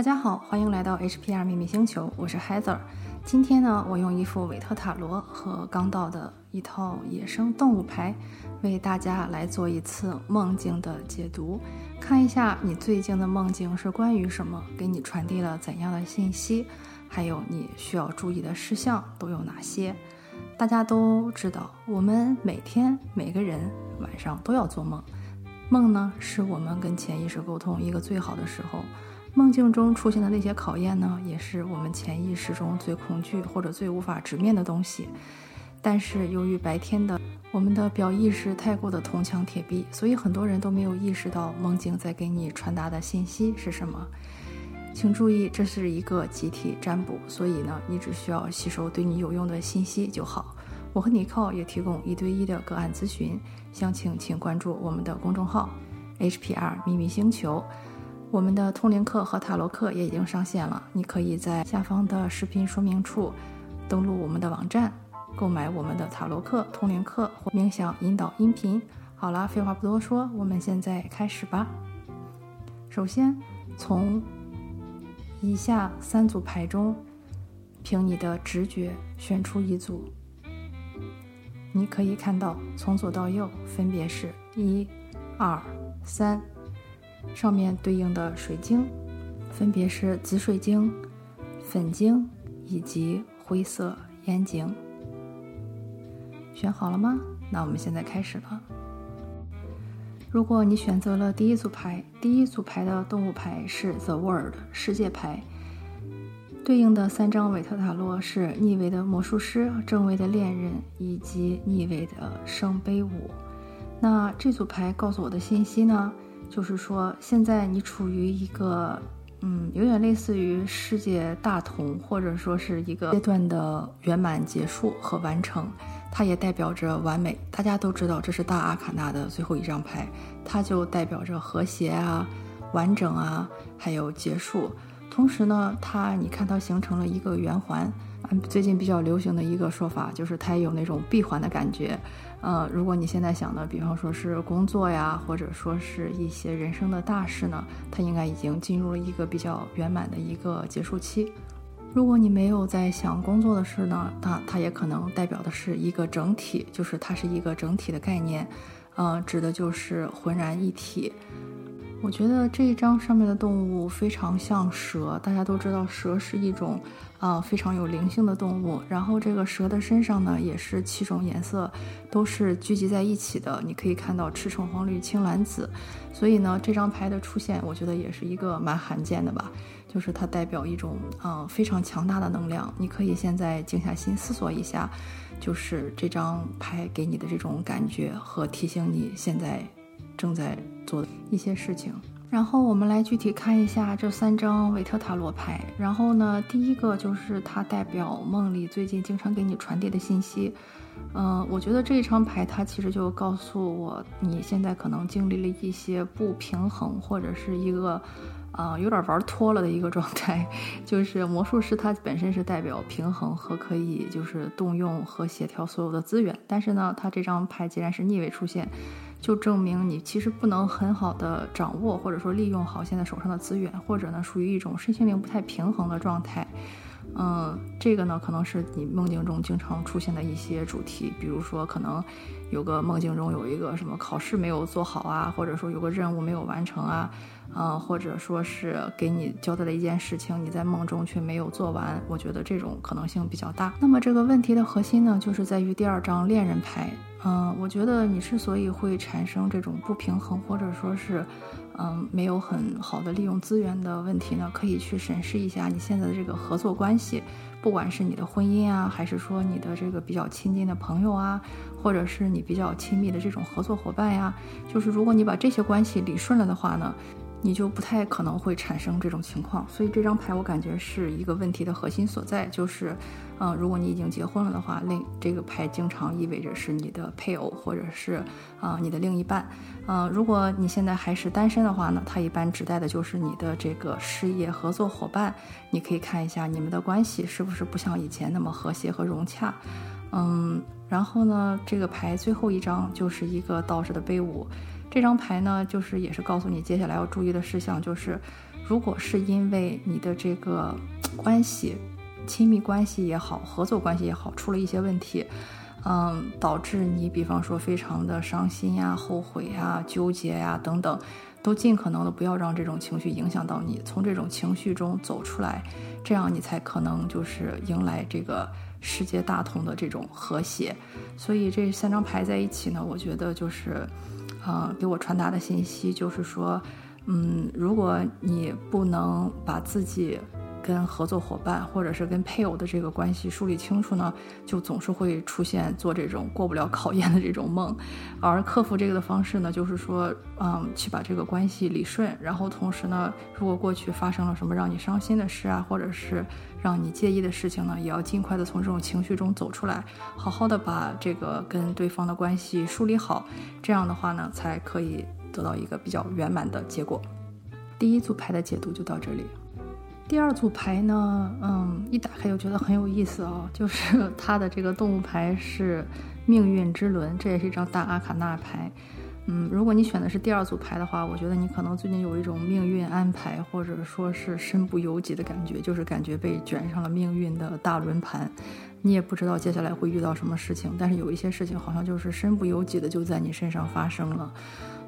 大家好，欢迎来到 HPR 秘密星球，我是 Heather。今天呢，我用一副韦特塔罗和刚到的一套野生动物牌，为大家来做一次梦境的解读，看一下你最近的梦境是关于什么，给你传递了怎样的信息，还有你需要注意的事项都有哪些。大家都知道，我们每天每个人晚上都要做梦，梦呢是我们跟潜意识沟通一个最好的时候。梦境中出现的那些考验呢，也是我们潜意识中最恐惧或者最无法直面的东西。但是由于白天的我们的表意识太过的铜墙铁壁，所以很多人都没有意识到梦境在给你传达的信息是什么。请注意，这是一个集体占卜，所以呢，你只需要吸收对你有用的信息就好。我和尼靠也提供一对一的个案咨询，详情请关注我们的公众号 HPR 秘密星球。我们的通灵课和塔罗课也已经上线了，你可以在下方的视频说明处登录我们的网站，购买我们的塔罗课、通灵课或冥想引导音频。好了，废话不多说，我们现在开始吧。首先，从以下三组牌中，凭你的直觉选出一组。你可以看到，从左到右分别是一、二、三。上面对应的水晶分别是紫水晶、粉晶以及灰色烟晶。选好了吗？那我们现在开始了。如果你选择了第一组牌，第一组牌的动物牌是 The World 世界牌，对应的三张韦特塔罗是逆位的魔术师、正位的恋人以及逆位的圣杯五。那这组牌告诉我的信息呢？就是说，现在你处于一个，嗯，有点类似于世界大同，或者说是一个阶段的圆满结束和完成，它也代表着完美。大家都知道，这是大阿卡纳的最后一张牌，它就代表着和谐啊、完整啊，还有结束。同时呢，它你看它形成了一个圆环。最近比较流行的一个说法就是它有那种闭环的感觉。呃，如果你现在想的，比方说是工作呀，或者说是一些人生的大事呢，它应该已经进入了一个比较圆满的一个结束期。如果你没有在想工作的事呢，那它也可能代表的是一个整体，就是它是一个整体的概念，呃，指的就是浑然一体。我觉得这一张上面的动物非常像蛇，大家都知道蛇是一种啊非常有灵性的动物。然后这个蛇的身上呢，也是七种颜色都是聚集在一起的。你可以看到赤橙黄绿青蓝紫，所以呢，这张牌的出现，我觉得也是一个蛮罕见的吧。就是它代表一种啊非常强大的能量。你可以现在静下心思索一下，就是这张牌给你的这种感觉和提醒你现在。正在做的一些事情，然后我们来具体看一下这三张维特塔罗牌。然后呢，第一个就是它代表梦里最近经常给你传递的信息。嗯，我觉得这一张牌它其实就告诉我，你现在可能经历了一些不平衡，或者是一个。啊，有点玩脱了的一个状态，就是魔术师他本身是代表平衡和可以就是动用和协调所有的资源，但是呢，他这张牌既然是逆位出现，就证明你其实不能很好的掌握或者说利用好现在手上的资源，或者呢属于一种身心灵不太平衡的状态。嗯，这个呢可能是你梦境中经常出现的一些主题，比如说可能有个梦境中有一个什么考试没有做好啊，或者说有个任务没有完成啊。嗯，或者说是给你交代了一件事情，你在梦中却没有做完，我觉得这种可能性比较大。那么这个问题的核心呢，就是在于第二张恋人牌。嗯，我觉得你之所以会产生这种不平衡，或者说是，嗯，没有很好的利用资源的问题呢，可以去审视一下你现在的这个合作关系，不管是你的婚姻啊，还是说你的这个比较亲近的朋友啊，或者是你比较亲密的这种合作伙伴呀，就是如果你把这些关系理顺了的话呢。你就不太可能会产生这种情况，所以这张牌我感觉是一个问题的核心所在，就是，嗯，如果你已经结婚了的话，另这个牌经常意味着是你的配偶或者是啊你的另一半，嗯，如果你现在还是单身的话呢，它一般指代的就是你的这个事业合作伙伴，你可以看一下你们的关系是不是不像以前那么和谐和融洽，嗯，然后呢，这个牌最后一张就是一个倒着的杯舞。这张牌呢，就是也是告诉你接下来要注意的事项，就是如果是因为你的这个关系，亲密关系也好，合作关系也好，出了一些问题，嗯，导致你比方说非常的伤心呀、后悔呀、纠结呀等等，都尽可能的不要让这种情绪影响到你，从这种情绪中走出来，这样你才可能就是迎来这个世界大同的这种和谐。所以这三张牌在一起呢，我觉得就是，呃，给我传达的信息就是说。嗯，如果你不能把自己跟合作伙伴或者是跟配偶的这个关系梳理清楚呢，就总是会出现做这种过不了考验的这种梦。而克服这个的方式呢，就是说，嗯，去把这个关系理顺。然后同时呢，如果过去发生了什么让你伤心的事啊，或者是让你介意的事情呢，也要尽快的从这种情绪中走出来，好好的把这个跟对方的关系梳理好。这样的话呢，才可以。得到一个比较圆满的结果。第一组牌的解读就到这里。第二组牌呢，嗯，一打开就觉得很有意思啊，就是它的这个动物牌是命运之轮，这也是一张大阿卡纳牌。嗯，如果你选的是第二组牌的话，我觉得你可能最近有一种命运安排，或者说是身不由己的感觉，就是感觉被卷上了命运的大轮盘，你也不知道接下来会遇到什么事情，但是有一些事情好像就是身不由己的就在你身上发生了。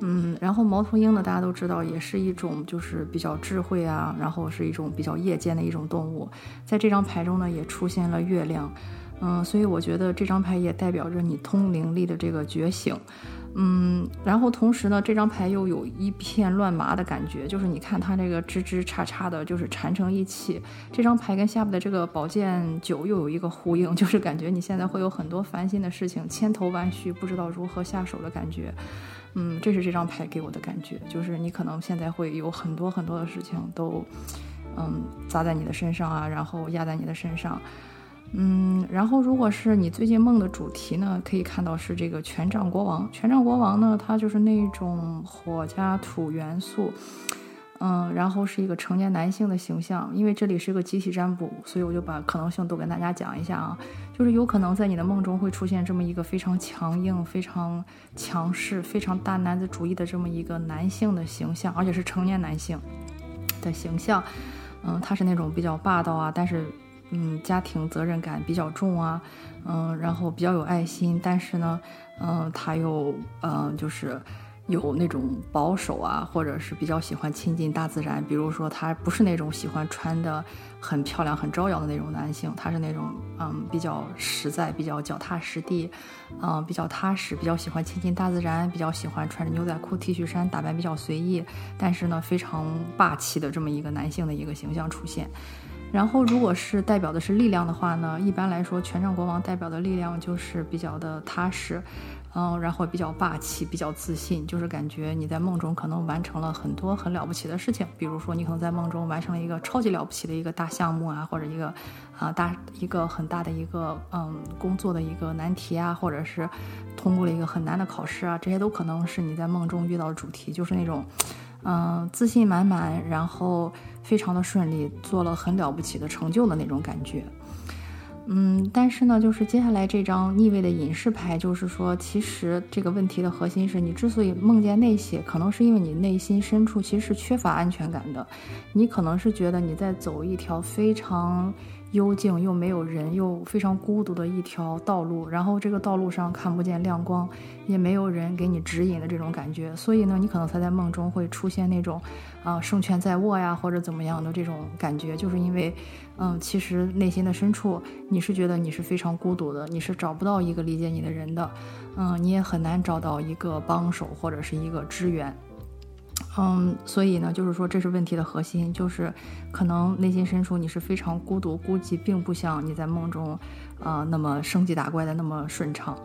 嗯，然后猫头鹰呢，大家都知道，也是一种就是比较智慧啊，然后是一种比较夜间的一种动物。在这张牌中呢，也出现了月亮，嗯，所以我觉得这张牌也代表着你通灵力的这个觉醒。嗯，然后同时呢，这张牌又有一片乱麻的感觉，就是你看它这个枝枝杈杈的，就是缠成一起。这张牌跟下面的这个宝剑九又有一个呼应，就是感觉你现在会有很多烦心的事情，千头万绪，不知道如何下手的感觉。嗯，这是这张牌给我的感觉，就是你可能现在会有很多很多的事情都，嗯，砸在你的身上啊，然后压在你的身上，嗯，然后如果是你最近梦的主题呢，可以看到是这个权杖国王，权杖国王呢，它就是那种火加土元素。嗯，然后是一个成年男性的形象，因为这里是个集体占卜，所以我就把可能性都跟大家讲一下啊，就是有可能在你的梦中会出现这么一个非常强硬、非常强势、非常大男子主义的这么一个男性的形象，而且是成年男性的形象。嗯，他是那种比较霸道啊，但是嗯，家庭责任感比较重啊，嗯，然后比较有爱心，但是呢，嗯，他又嗯，就是。有那种保守啊，或者是比较喜欢亲近大自然。比如说，他不是那种喜欢穿的很漂亮、很招摇的那种男性，他是那种嗯比较实在、比较脚踏实地，嗯比较踏实，比较喜欢亲近大自然，比较喜欢穿着牛仔裤、T 恤衫，打扮比较随意，但是呢非常霸气的这么一个男性的一个形象出现。然后，如果是代表的是力量的话呢，一般来说，权杖国王代表的力量就是比较的踏实。嗯，然后比较霸气，比较自信，就是感觉你在梦中可能完成了很多很了不起的事情，比如说你可能在梦中完成了一个超级了不起的一个大项目啊，或者一个啊大一个很大的一个嗯工作的一个难题啊，或者是通过了一个很难的考试啊，这些都可能是你在梦中遇到的主题，就是那种嗯自信满满，然后非常的顺利，做了很了不起的成就的那种感觉。嗯，但是呢，就是接下来这张逆位的隐士牌，就是说，其实这个问题的核心是你之所以梦见那些，可能是因为你内心深处其实是缺乏安全感的，你可能是觉得你在走一条非常。幽静又没有人，又非常孤独的一条道路，然后这个道路上看不见亮光，也没有人给你指引的这种感觉，所以呢，你可能才在梦中会出现那种，啊，胜券在握呀，或者怎么样的这种感觉，就是因为，嗯，其实内心的深处，你是觉得你是非常孤独的，你是找不到一个理解你的人的，嗯，你也很难找到一个帮手或者是一个支援。嗯，所以呢，就是说这是问题的核心，就是可能内心深处你是非常孤独、孤寂，并不像你在梦中，啊，那么升级打怪的那么顺畅。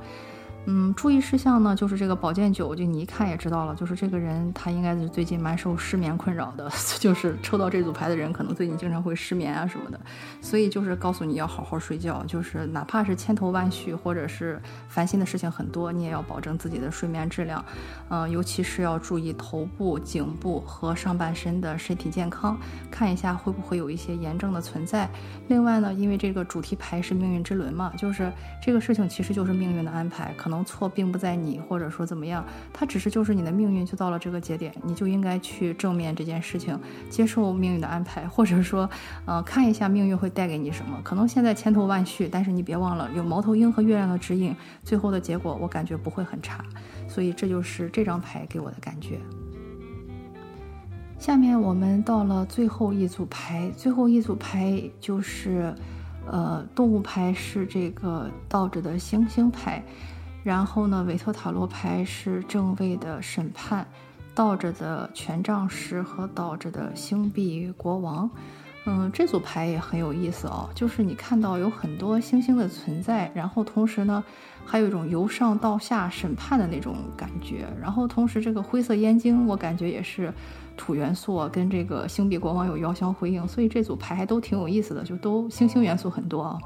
嗯，注意事项呢，就是这个宝剑九，就你一看也知道了，就是这个人他应该是最近蛮受失眠困扰的，就是抽到这组牌的人，可能最近经常会失眠啊什么的，所以就是告诉你要好好睡觉，就是哪怕是千头万绪或者是烦心的事情很多，你也要保证自己的睡眠质量，嗯，尤其是要注意头部、颈部和上半身的身体健康，看一下会不会有一些炎症的存在。另外呢，因为这个主题牌是命运之轮嘛，就是这个事情其实就是命运的安排，可能。能错并不在你，或者说怎么样，它只是就是你的命运就到了这个节点，你就应该去正面这件事情，接受命运的安排，或者说，呃，看一下命运会带给你什么。可能现在千头万绪，但是你别忘了有猫头鹰和月亮的指引，最后的结果我感觉不会很差。所以这就是这张牌给我的感觉。下面我们到了最后一组牌，最后一组牌就是，呃，动物牌是这个倒着的星星牌，然后呢，韦特塔罗牌是正位的审判，倒着的权杖十和倒着的星币国王。嗯，这组牌也很有意思哦，就是你看到有很多星星的存在，然后同时呢，还有一种由上到下审判的那种感觉，然后同时这个灰色烟晶，我感觉也是。土元素跟这个星币国王有遥相辉映，所以这组牌还都挺有意思的，就都星星元素很多啊。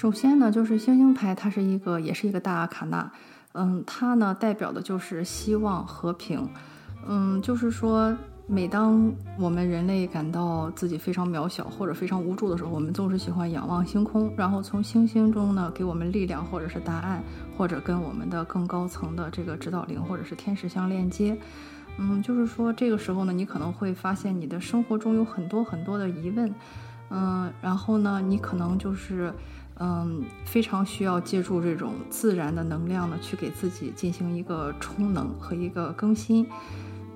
首先呢，就是星星牌，它是一个也是一个大阿卡纳，嗯，它呢代表的就是希望和平，嗯，就是说每当我们人类感到自己非常渺小或者非常无助的时候，我们总是喜欢仰望星空，然后从星星中呢给我们力量或者是答案，或者跟我们的更高层的这个指导灵或者是天使相链接。嗯，就是说这个时候呢，你可能会发现你的生活中有很多很多的疑问，嗯，然后呢，你可能就是，嗯，非常需要借助这种自然的能量呢，去给自己进行一个充能和一个更新。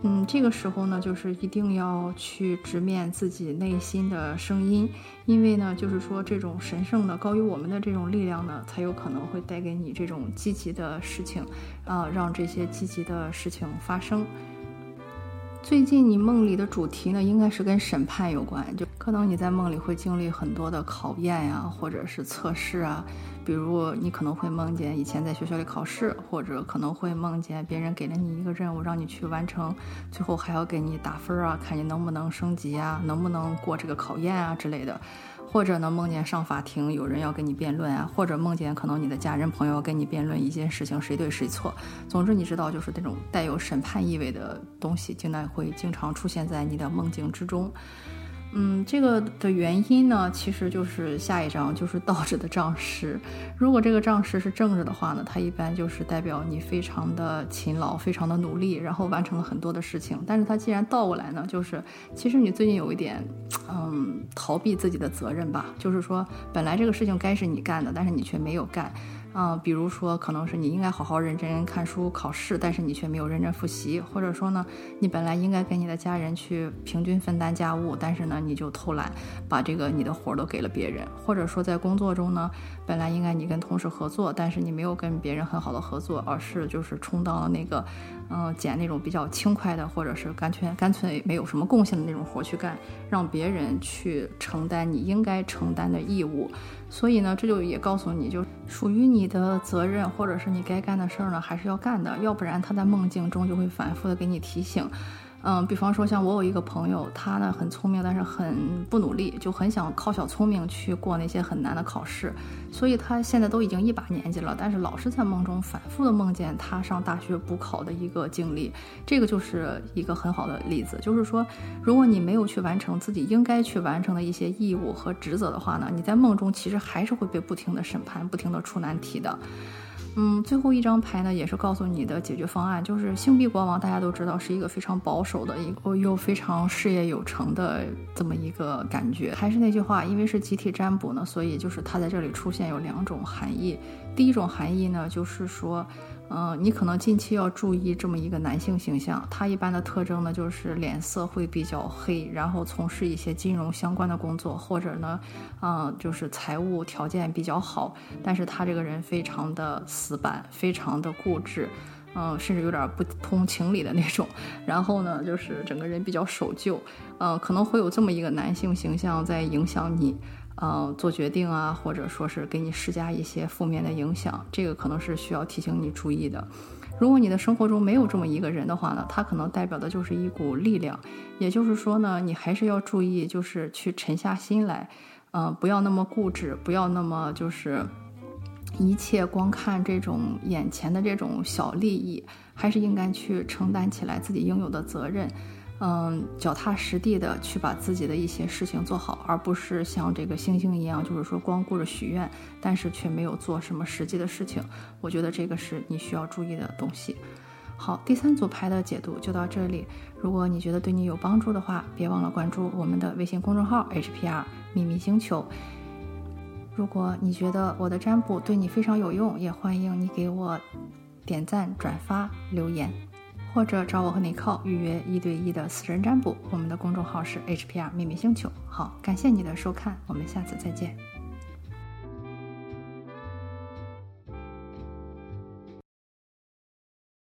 嗯，这个时候呢，就是一定要去直面自己内心的声音，因为呢，就是说这种神圣的高于我们的这种力量呢，才有可能会带给你这种积极的事情，啊，让这些积极的事情发生。最近你梦里的主题呢，应该是跟审判有关，就可能你在梦里会经历很多的考验呀，或者是测试啊。比如你可能会梦见以前在学校里考试，或者可能会梦见别人给了你一个任务让你去完成，最后还要给你打分啊，看你能不能升级啊，能不能过这个考验啊之类的。或者呢，梦见上法庭有人要跟你辩论啊，或者梦见可能你的家人朋友跟你辩论一件事情谁对谁错。总之，你知道，就是这种带有审判意味的东西，竟然会经常出现在你的梦境之中。嗯，这个的原因呢，其实就是下一张就是倒着的账石。如果这个账石是正着的话呢，它一般就是代表你非常的勤劳，非常的努力，然后完成了很多的事情。但是它既然倒过来呢，就是其实你最近有一点，嗯，逃避自己的责任吧。就是说，本来这个事情该是你干的，但是你却没有干。嗯，比如说，可能是你应该好好认真看书考试，但是你却没有认真复习，或者说呢，你本来应该跟你的家人去平均分担家务，但是呢，你就偷懒，把这个你的活儿都给了别人，或者说在工作中呢，本来应该你跟同事合作，但是你没有跟别人很好的合作，而是就是充当了那个，嗯，捡那种比较轻快的，或者是干脆干脆没有什么贡献的那种活去干，让别人去承担你应该承担的义务。所以呢，这就也告诉你就属于你的责任，或者是你该干的事儿呢，还是要干的，要不然他在梦境中就会反复的给你提醒。嗯，比方说像我有一个朋友，他呢很聪明，但是很不努力，就很想靠小聪明去过那些很难的考试，所以他现在都已经一把年纪了，但是老是在梦中反复的梦见他上大学补考的一个经历，这个就是一个很好的例子，就是说，如果你没有去完成自己应该去完成的一些义务和职责的话呢，你在梦中其实还是会被不停的审判，不停的出难题的。嗯，最后一张牌呢，也是告诉你的解决方案，就是星币国王。大家都知道是一个非常保守的，一个又非常事业有成的这么一个感觉。还是那句话，因为是集体占卜呢，所以就是它在这里出现有两种含义。第一种含义呢，就是说。嗯，你可能近期要注意这么一个男性形象，他一般的特征呢就是脸色会比较黑，然后从事一些金融相关的工作，或者呢，嗯，就是财务条件比较好，但是他这个人非常的死板，非常的固执，嗯，甚至有点不通情理的那种，然后呢，就是整个人比较守旧，嗯，可能会有这么一个男性形象在影响你。呃，做决定啊，或者说是给你施加一些负面的影响，这个可能是需要提醒你注意的。如果你的生活中没有这么一个人的话呢，他可能代表的就是一股力量。也就是说呢，你还是要注意，就是去沉下心来，嗯，不要那么固执，不要那么就是一切光看这种眼前的这种小利益，还是应该去承担起来自己应有的责任。嗯，脚踏实地的去把自己的一些事情做好，而不是像这个星星一样，就是说光顾着许愿，但是却没有做什么实际的事情。我觉得这个是你需要注意的东西。好，第三组牌的解读就到这里。如果你觉得对你有帮助的话，别忘了关注我们的微信公众号 HPR 秘密星球。如果你觉得我的占卜对你非常有用，也欢迎你给我点赞、转发、留言。或者找我和尼寇预约一对一的私人占卜，我们的公众号是 HPR 秘密星球。好，感谢你的收看，我们下次再见。